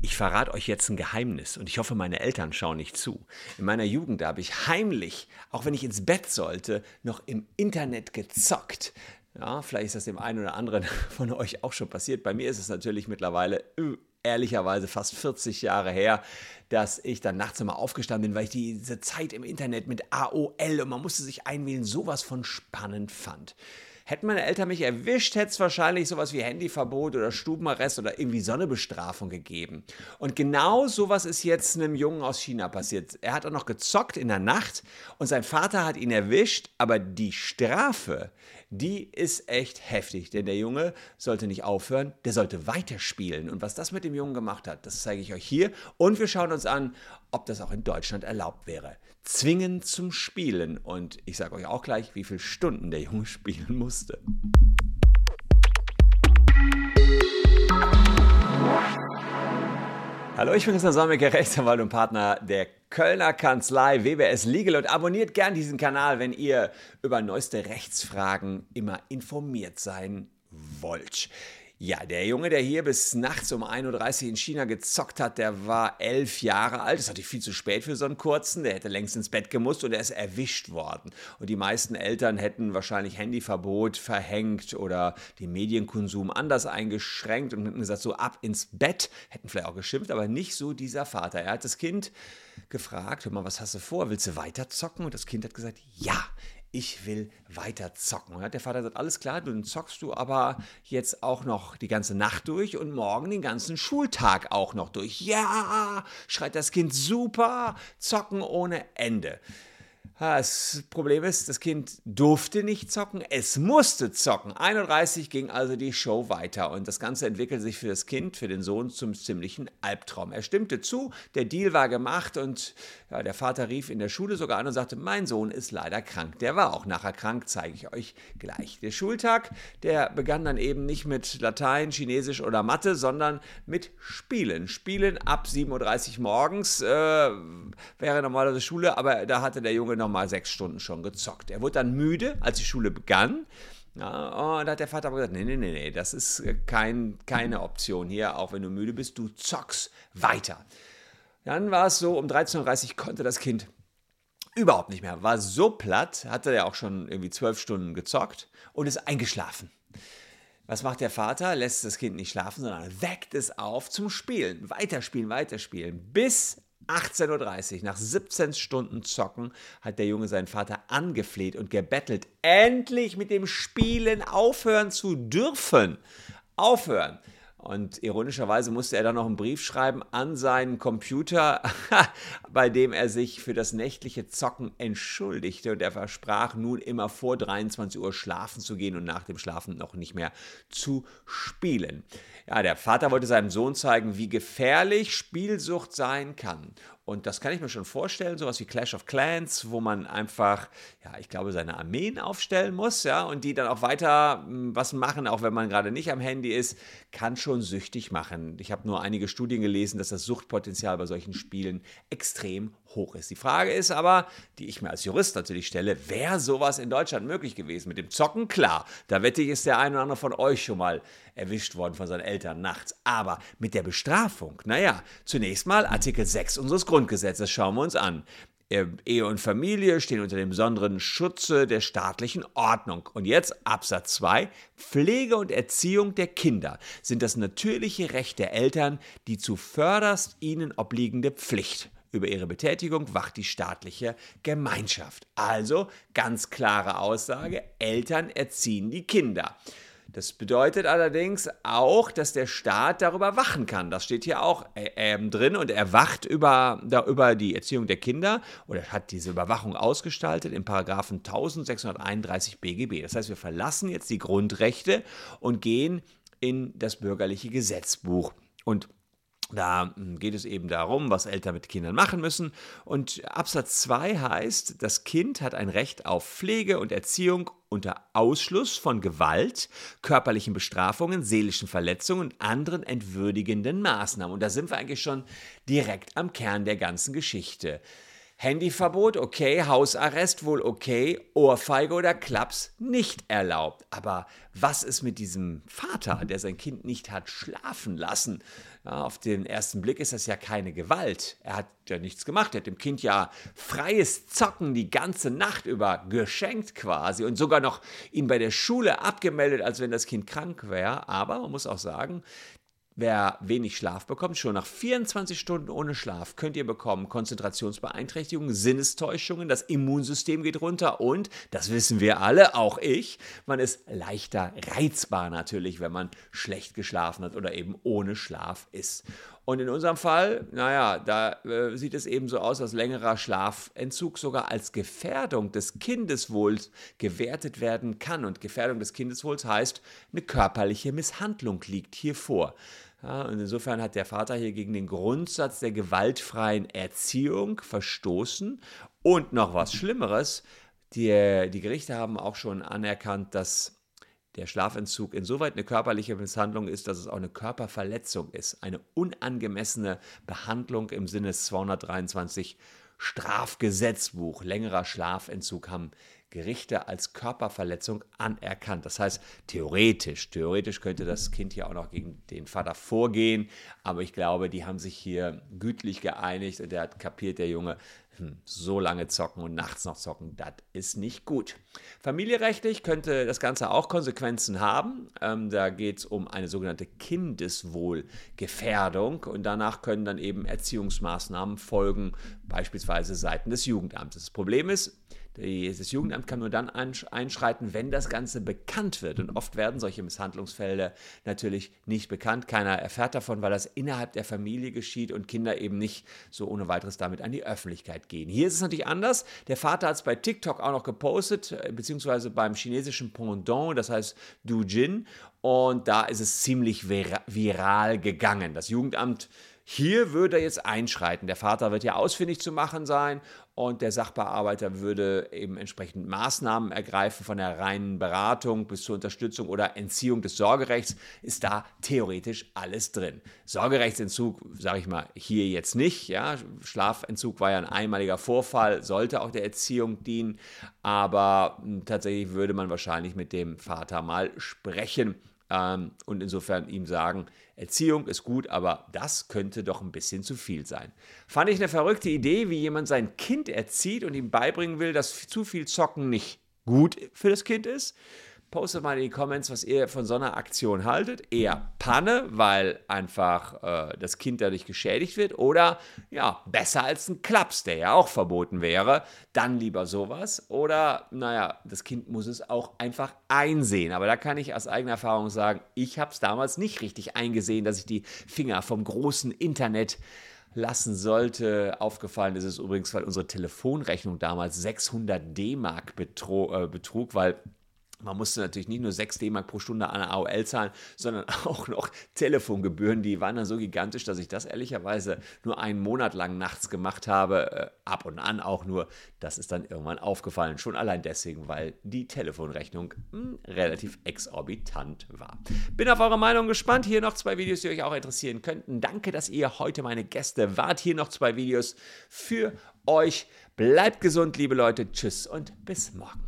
Ich verrate euch jetzt ein Geheimnis und ich hoffe, meine Eltern schauen nicht zu. In meiner Jugend habe ich heimlich, auch wenn ich ins Bett sollte, noch im Internet gezockt. Ja, vielleicht ist das dem einen oder anderen von euch auch schon passiert. Bei mir ist es natürlich mittlerweile äh, ehrlicherweise fast 40 Jahre her, dass ich dann nachts immer aufgestanden bin, weil ich diese Zeit im Internet mit AOL und man musste sich einwählen, sowas von spannend fand. Hätten meine Eltern mich erwischt, hätte es wahrscheinlich sowas wie Handyverbot oder Stubenarrest oder irgendwie Sonnebestrafung gegeben. Und genau sowas ist jetzt einem Jungen aus China passiert. Er hat auch noch gezockt in der Nacht und sein Vater hat ihn erwischt, aber die Strafe, die ist echt heftig, denn der Junge sollte nicht aufhören, der sollte weiterspielen. Und was das mit dem Jungen gemacht hat, das zeige ich euch hier. Und wir schauen uns an, ob das auch in Deutschland erlaubt wäre. Zwingen zum Spielen. Und ich sage euch auch gleich, wie viele Stunden der Junge spielen musste. Hallo, ich bin Christian Solmecke, Rechtsanwalt und Partner der Kölner Kanzlei WBS Legal und abonniert gern diesen Kanal, wenn ihr über neueste Rechtsfragen immer informiert sein wollt. Ja, der Junge, der hier bis nachts um 1.30 Uhr in China gezockt hat, der war elf Jahre alt. Das ist natürlich viel zu spät für so einen kurzen. Der hätte längst ins Bett gemusst und er ist erwischt worden. Und die meisten Eltern hätten wahrscheinlich Handyverbot verhängt oder den Medienkonsum anders eingeschränkt und hätten gesagt, so ab ins Bett. Hätten vielleicht auch geschimpft, aber nicht so dieser Vater. Er hat das Kind gefragt, hör mal, was hast du vor? Willst du weiter zocken? Und das Kind hat gesagt, ja, ich will weiter zocken. Und der Vater gesagt, alles klar, dann zockst du aber jetzt auch noch die ganze Nacht durch und morgen den ganzen Schultag auch noch durch. Ja, schreit das Kind, super, zocken ohne Ende. Das Problem ist, das Kind durfte nicht zocken, es musste zocken. 31 ging also die Show weiter und das Ganze entwickelte sich für das Kind, für den Sohn zum ziemlichen Albtraum. Er stimmte zu, der Deal war gemacht und ja, der Vater rief in der Schule sogar an und sagte, mein Sohn ist leider krank. Der war auch nachher krank, zeige ich euch gleich. Der Schultag, der begann dann eben nicht mit Latein, Chinesisch oder Mathe, sondern mit Spielen. Spielen ab 7.30 Uhr morgens äh, wäre normalerweise Schule, aber da hatte der Junge noch nochmal sechs Stunden schon gezockt. Er wurde dann müde, als die Schule begann. Ja, und da hat der Vater aber gesagt, nee, nee, nee, nee, das ist kein, keine Option hier, auch wenn du müde bist, du zockst weiter. Dann war es so, um 13.30 Uhr konnte das Kind überhaupt nicht mehr, war so platt, hatte er auch schon irgendwie zwölf Stunden gezockt und ist eingeschlafen. Was macht der Vater? Lässt das Kind nicht schlafen, sondern weckt es auf zum Spielen. Weiterspielen, weiterspielen, bis 18.30 Uhr, nach 17 Stunden Zocken, hat der Junge seinen Vater angefleht und gebettelt, endlich mit dem Spielen aufhören zu dürfen. Aufhören. Und ironischerweise musste er dann noch einen Brief schreiben an seinen Computer, bei dem er sich für das nächtliche Zocken entschuldigte und er versprach, nun immer vor 23 Uhr schlafen zu gehen und nach dem Schlafen noch nicht mehr zu spielen. Ja, der Vater wollte seinem Sohn zeigen, wie gefährlich Spielsucht sein kann. Und das kann ich mir schon vorstellen, sowas wie Clash of Clans, wo man einfach, ja, ich glaube, seine Armeen aufstellen muss, ja, und die dann auch weiter hm, was machen, auch wenn man gerade nicht am Handy ist, kann schon süchtig machen. Ich habe nur einige Studien gelesen, dass das Suchtpotenzial bei solchen Spielen extrem hoch ist. Die Frage ist aber, die ich mir als Jurist natürlich stelle, wäre sowas in Deutschland möglich gewesen? Mit dem Zocken, klar, da wette ich, ist der eine oder andere von euch schon mal erwischt worden von seinen Eltern nachts. Aber mit der Bestrafung, naja, zunächst mal Artikel 6 unseres Grundgesetzes, schauen wir uns an. Ehe und Familie stehen unter dem besonderen Schutze der staatlichen Ordnung. Und jetzt Absatz 2. Pflege und Erziehung der Kinder sind das natürliche Recht der Eltern, die zuvörderst ihnen obliegende Pflicht. Über ihre Betätigung wacht die staatliche Gemeinschaft. Also ganz klare Aussage, Eltern erziehen die Kinder. Das bedeutet allerdings auch, dass der Staat darüber wachen kann. Das steht hier auch äh, äh, drin und er wacht über, da, über die Erziehung der Kinder oder hat diese Überwachung ausgestaltet im Paragraphen 1631 BGB. Das heißt, wir verlassen jetzt die Grundrechte und gehen in das bürgerliche Gesetzbuch. Und da hm, geht es eben darum, was Eltern mit Kindern machen müssen. Und Absatz 2 heißt, das Kind hat ein Recht auf Pflege und Erziehung unter Ausschluss von Gewalt, körperlichen Bestrafungen, seelischen Verletzungen und anderen entwürdigenden Maßnahmen. Und da sind wir eigentlich schon direkt am Kern der ganzen Geschichte. Handyverbot, okay, Hausarrest wohl okay, Ohrfeige oder Klaps nicht erlaubt. Aber was ist mit diesem Vater, der sein Kind nicht hat schlafen lassen? Ja, auf den ersten Blick ist das ja keine Gewalt. Er hat ja nichts gemacht. Er hat dem Kind ja freies Zocken die ganze Nacht über geschenkt quasi und sogar noch ihn bei der Schule abgemeldet, als wenn das Kind krank wäre. Aber man muss auch sagen, Wer wenig Schlaf bekommt, schon nach 24 Stunden ohne Schlaf könnt ihr bekommen Konzentrationsbeeinträchtigungen, Sinnestäuschungen, das Immunsystem geht runter und, das wissen wir alle, auch ich, man ist leichter reizbar natürlich, wenn man schlecht geschlafen hat oder eben ohne Schlaf ist. Und in unserem Fall, naja, da äh, sieht es eben so aus, dass längerer Schlafentzug sogar als Gefährdung des Kindeswohls gewertet werden kann. Und Gefährdung des Kindeswohls heißt, eine körperliche Misshandlung liegt hier vor. Ja, und insofern hat der Vater hier gegen den Grundsatz der gewaltfreien Erziehung verstoßen. Und noch was Schlimmeres, die, die Gerichte haben auch schon anerkannt, dass der Schlafentzug insoweit eine körperliche Misshandlung ist, dass es auch eine Körperverletzung ist. Eine unangemessene Behandlung im Sinne des 223 Strafgesetzbuch. Längerer Schlafentzug haben Gerichte als Körperverletzung anerkannt. Das heißt, theoretisch, theoretisch könnte das Kind hier auch noch gegen den Vater vorgehen, aber ich glaube, die haben sich hier gütlich geeinigt und der hat kapiert, der Junge, hm, so lange zocken und nachts noch zocken, das ist nicht gut. Familierechtlich könnte das Ganze auch Konsequenzen haben. Ähm, da geht es um eine sogenannte Kindeswohlgefährdung und danach können dann eben Erziehungsmaßnahmen folgen, beispielsweise seitens des Jugendamtes. Das Problem ist, das Jugendamt kann nur dann einschreiten, wenn das Ganze bekannt wird. Und oft werden solche Misshandlungsfälle natürlich nicht bekannt. Keiner erfährt davon, weil das innerhalb der Familie geschieht und Kinder eben nicht so ohne weiteres damit an die Öffentlichkeit gehen. Hier ist es natürlich anders. Der Vater hat es bei TikTok auch noch gepostet, äh, beziehungsweise beim chinesischen Pendant, das heißt Doujin. Und da ist es ziemlich viral gegangen. Das Jugendamt hier würde er jetzt einschreiten. Der Vater wird ja ausfindig zu machen sein und der Sachbearbeiter würde eben entsprechend Maßnahmen ergreifen, von der reinen Beratung bis zur Unterstützung oder Entziehung des Sorgerechts ist da theoretisch alles drin. Sorgerechtsentzug, sage ich mal, hier jetzt nicht. Ja? Schlafentzug war ja ein einmaliger Vorfall, sollte auch der Erziehung dienen, aber hm, tatsächlich würde man wahrscheinlich mit dem Vater mal sprechen und insofern ihm sagen, Erziehung ist gut, aber das könnte doch ein bisschen zu viel sein. Fand ich eine verrückte Idee, wie jemand sein Kind erzieht und ihm beibringen will, dass zu viel Zocken nicht gut für das Kind ist. Postet mal in die Comments, was ihr von so einer Aktion haltet. Eher Panne, weil einfach äh, das Kind dadurch geschädigt wird. Oder ja, besser als ein Klaps, der ja auch verboten wäre. Dann lieber sowas. Oder naja, das Kind muss es auch einfach einsehen. Aber da kann ich aus eigener Erfahrung sagen, ich habe es damals nicht richtig eingesehen, dass ich die Finger vom großen Internet lassen sollte. Aufgefallen ist es übrigens, weil unsere Telefonrechnung damals 600 D-Mark äh, betrug, weil man musste natürlich nicht nur 6 D-Mark pro Stunde an AOL zahlen, sondern auch noch Telefongebühren. Die waren dann so gigantisch, dass ich das ehrlicherweise nur einen Monat lang nachts gemacht habe. Äh, ab und an auch nur. Das ist dann irgendwann aufgefallen. Schon allein deswegen, weil die Telefonrechnung mh, hm, relativ exorbitant war. Bin auf eure Meinung gespannt. Hier noch zwei Videos, die euch auch interessieren könnten. Danke, dass ihr heute meine Gäste wart. Hier noch zwei Videos für euch. Bleibt gesund, liebe Leute. Tschüss und bis morgen.